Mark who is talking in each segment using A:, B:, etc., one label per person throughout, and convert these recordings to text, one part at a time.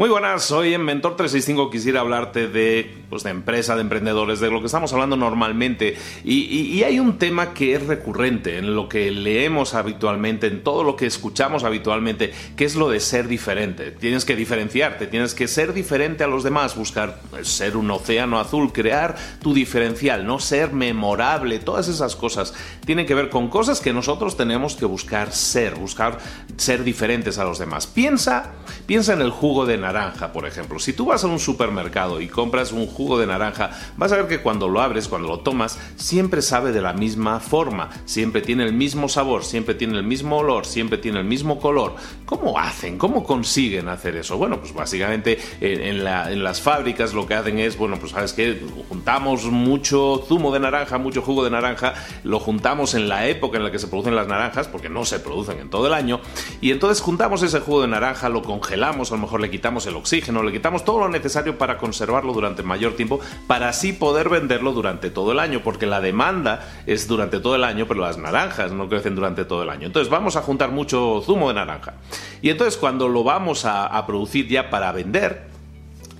A: Muy buenas, hoy en Mentor 365 quisiera hablarte de, pues, de empresa, de emprendedores, de lo que estamos hablando normalmente. Y, hay un tema que es recurrente en lo que leemos habitualmente, en todo lo que escuchamos habitualmente, que es lo de ser diferente. Tienes que diferenciarte, tienes que ser diferente a los demás, buscar pues, ser un océano azul, crear tu diferencial, no ser memorable, todas esas cosas tienen que ver con cosas que nosotros tenemos que buscar ser, buscar ser diferentes a los demás. Piensa, piensa en el jugo de naranja, por ejemplo. Si tú vas a un supermercado y compras un jugo de naranja, vas a ver que cuando lo abres, cuando lo tomas, siempre sabe de la misma forma, siempre tiene el mismo sabor, siempre tiene el mismo olor, siempre tiene el mismo color. ¿Cómo hacen? ¿Cómo consiguen hacer eso? Bueno, pues básicamente en, las fábricas lo que hacen es, bueno, pues sabes que juntamos mucho zumo de naranja, mucho jugo de naranja, lo juntamos en la época en la que se producen las naranjas, porque no se producen en todo el año, y entonces juntamos ese jugo de naranja, lo congelamos, a lo mejor le quitamos el oxígeno, le quitamos todo lo necesario para conservarlo durante mayor tiempo, para así poder venderlo durante todo el año, porque la demanda es durante todo el año, pero las naranjas no crecen durante todo el año. Entonces vamos a juntar mucho zumo de naranja. Y entonces cuando lo vamos a producir ya para vender,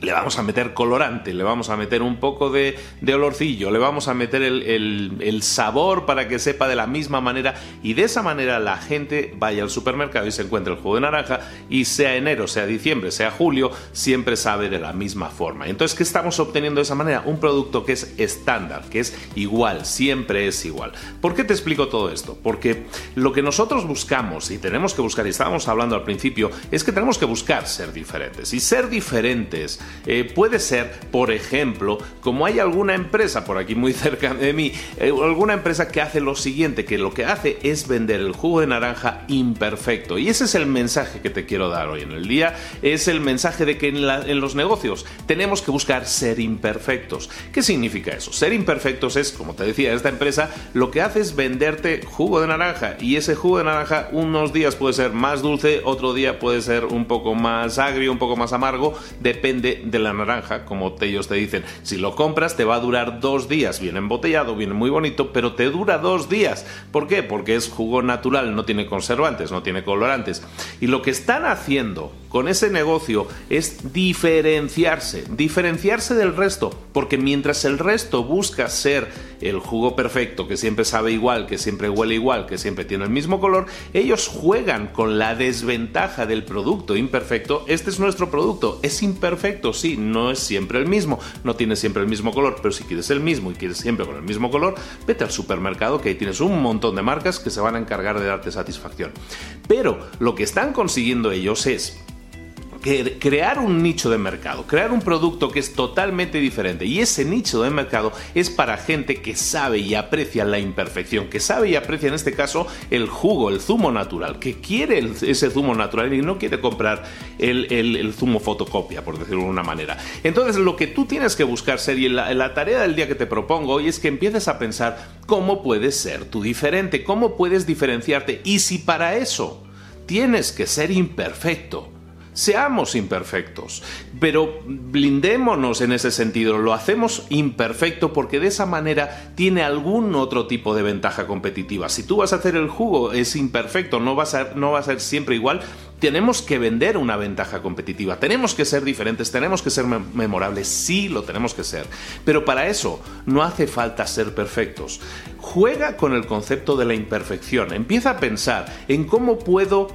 A: le vamos a meter colorante, le vamos a meter un poco de, olorcillo, le vamos a meter el, sabor para que sepa de la misma manera y de esa manera la gente vaya al supermercado y se encuentre el jugo de naranja y sea enero, sea diciembre, sea julio, siempre sabe de la misma forma. Entonces, ¿qué estamos obteniendo de esa manera? Un producto que es estándar, que es igual, siempre es igual. ¿Por qué te explico todo esto? Porque lo que nosotros buscamos y tenemos que buscar, y estábamos hablando al principio, es que tenemos que buscar ser diferentes. Y ser diferentes eh, puede ser, por ejemplo, como hay alguna empresa por aquí muy cerca de mí, eh, alguna empresa que hace lo siguiente, que lo que hace es vender el jugo de naranja imperfecto. Y ese es el mensaje que te quiero dar hoy en el día. Es el mensaje de que en, los negocios tenemos que buscar ser imperfectos. ¿Qué significa eso? Ser imperfectos es, como te decía, esta empresa lo que hace es venderte jugo de naranja. Y ese jugo de naranja unos días puede ser más dulce, otro día puede ser un poco más agrio, un poco más amargo, depende de la naranja, como ellos te dicen. Si lo compras, te va a durar dos días. Viene embotellado, viene muy bonito, pero te dura dos días. ¿Por qué? Porque es jugo natural, no tiene conservantes, no tiene colorantes. Y lo que están haciendo con ese negocio es diferenciarse, diferenciarse del resto, porque mientras el resto busca ser el jugo perfecto, que siempre sabe igual, que siempre huele igual, que siempre tiene el mismo color, ellos juegan con la desventaja del producto imperfecto. Este es nuestro producto, es imperfecto, sí, no es siempre el mismo, no tiene siempre el mismo color, pero si quieres el mismo y quieres siempre con el mismo color, vete al supermercado que ahí tienes un montón de marcas que se van a encargar de darte satisfacción. Pero lo que están consiguiendo ellos es crear un nicho de mercado, crear un producto que es totalmente diferente. Y ese nicho de mercado es para gente que sabe y aprecia la imperfección, que sabe y aprecia en este caso el jugo, el zumo natural, que quiere ese zumo natural y no quiere comprar el, zumo fotocopia, por decirlo de una manera. Entonces lo que tú tienes que buscar ser, y la, la tarea del día que te propongo hoy es que empieces a pensar cómo puedes ser tú diferente, cómo puedes diferenciarte y si para eso tienes que ser imperfecto, Seamos imperfectos, pero blindémonos en ese sentido, lo hacemos imperfecto porque de esa manera tiene algún otro tipo de ventaja competitiva. Si tú vas a hacer el jugo, es imperfecto, no va a ser, no va a ser siempre igual, tenemos que vender una ventaja competitiva, tenemos que ser diferentes, tenemos que ser memorables, sí lo tenemos que ser, pero para eso no hace falta ser perfectos. Juega con el concepto de la imperfección, empieza a pensar en cómo puedo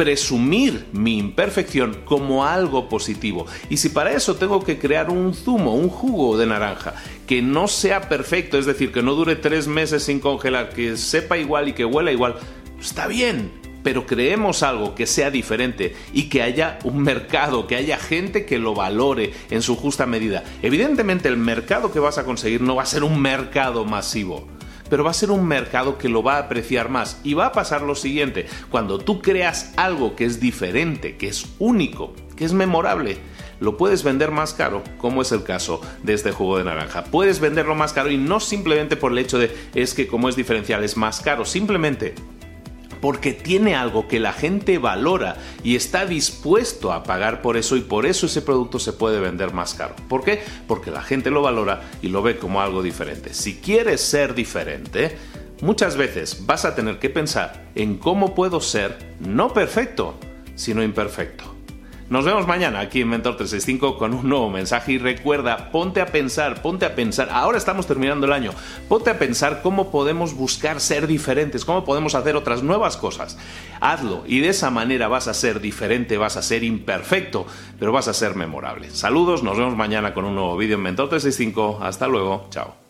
A: presumir mi imperfección como algo positivo. Y si para eso tengo que crear un zumo, un jugo de naranja, que no sea perfecto, es decir, que no dure tres meses sin congelar, que sepa igual y que huela igual, está bien. Pero creemos algo que sea diferente y que haya un mercado, que haya gente que lo valore en su justa medida. Evidentemente el mercado que vas a conseguir no va a ser un mercado masivo pero va a ser un mercado que lo va a apreciar más. Y va a pasar lo siguiente, cuando tú creas algo que es diferente, que es único, que es memorable, lo puedes vender más caro, como es el caso de este jugo de naranja. Puedes venderlo más caro y no simplemente por el hecho de es que como es diferencial es más caro, simplemente porque tiene algo que la gente valora y está dispuesto a pagar por eso y por eso ese producto se puede vender más caro. ¿Por qué? Porque la gente lo valora y lo ve como algo diferente. Si quieres ser diferente, muchas veces vas a tener que pensar en cómo puedo ser no perfecto, sino imperfecto. Nos vemos mañana aquí en Mentor 365 con un nuevo mensaje y recuerda, ponte a pensar, ponte a pensar, ahora estamos terminando el año, ponte a pensar cómo podemos buscar ser diferentes, cómo podemos hacer otras nuevas cosas. Hazlo y de esa manera vas a ser diferente, vas a ser imperfecto, pero vas a ser memorable. Saludos, nos vemos mañana con un nuevo vídeo en Mentor 365. Hasta luego, chao.